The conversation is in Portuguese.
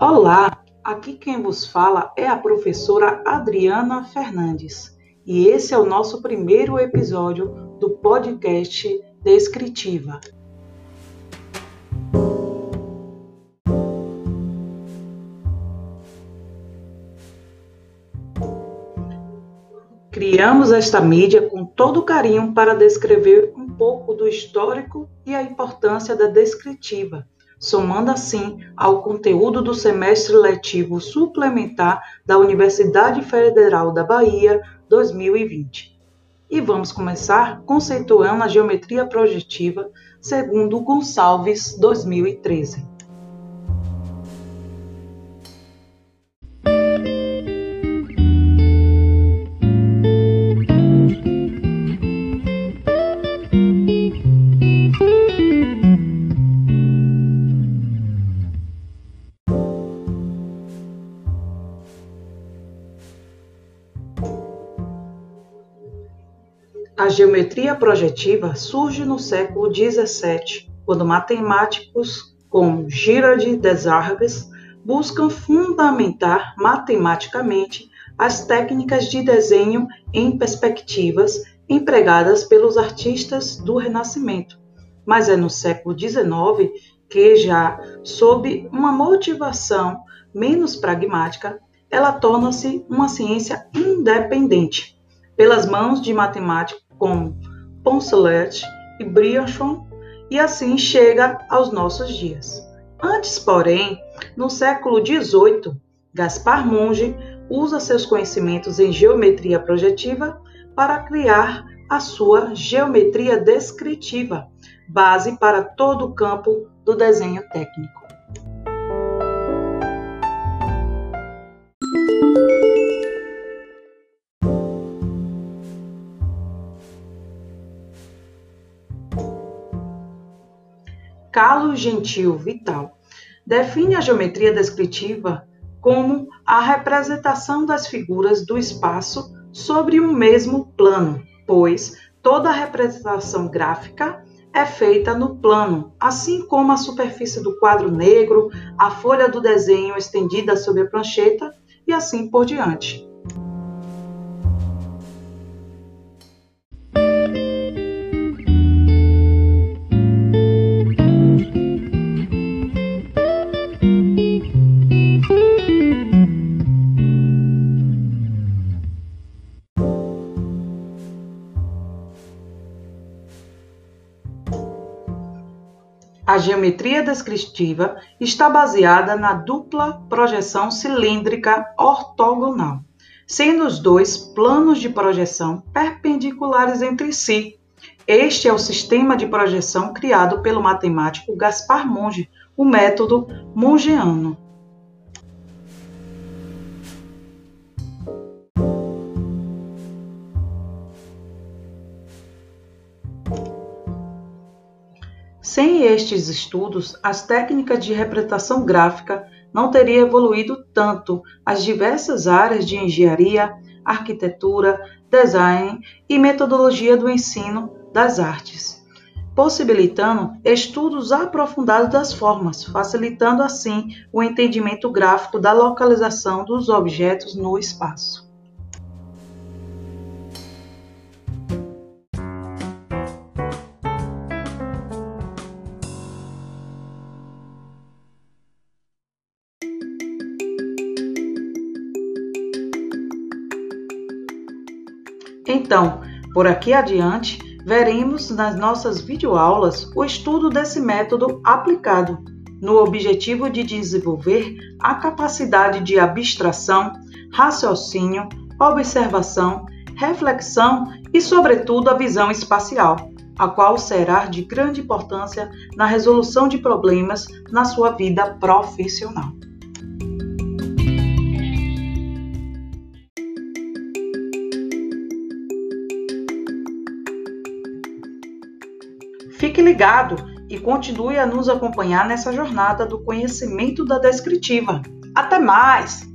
Olá, aqui quem vos fala é a professora Adriana Fernandes e esse é o nosso primeiro episódio do podcast Descritiva. Criamos esta mídia com todo carinho para descrever um pouco do histórico e a importância da descritiva somando assim ao conteúdo do semestre letivo suplementar da Universidade Federal da Bahia 2020. E vamos começar conceituando a geometria projetiva segundo Gonçalves 2013. A geometria projetiva surge no século XVII, quando matemáticos como Girard Desargues buscam fundamentar matematicamente as técnicas de desenho em perspectivas empregadas pelos artistas do Renascimento. Mas é no século XIX que, já sob uma motivação menos pragmática, ela torna-se uma ciência independente, pelas mãos de matemáticos como Poncelet e Briançon, e assim chega aos nossos dias. Antes, porém, no século XVIII, Gaspar Monge usa seus conhecimentos em geometria projetiva para criar a sua geometria descritiva, base para todo o campo do desenho técnico. Carlos Gentil Vital define a geometria descritiva como a representação das figuras do espaço sobre um mesmo plano, pois toda representação gráfica é feita no plano, assim como a superfície do quadro negro, a folha do desenho estendida sobre a prancheta e assim por diante. A geometria descritiva está baseada na dupla projeção cilíndrica ortogonal, sendo os dois planos de projeção perpendiculares entre si. Este é o sistema de projeção criado pelo matemático Gaspar Monge, o método mongeano. Sem estes estudos, as técnicas de representação gráfica não teriam evoluído tanto as diversas áreas de engenharia, arquitetura, design e metodologia do ensino das artes, possibilitando estudos aprofundados das formas, facilitando assim o entendimento gráfico da localização dos objetos no espaço. Então, por aqui adiante, veremos nas nossas videoaulas o estudo desse método aplicado, no objetivo de desenvolver a capacidade de abstração, raciocínio, observação, reflexão e, sobretudo, a visão espacial, a qual será de grande importância na resolução de problemas na sua vida profissional. Ligado e continue a nos acompanhar nessa jornada do conhecimento da descritiva. Até mais!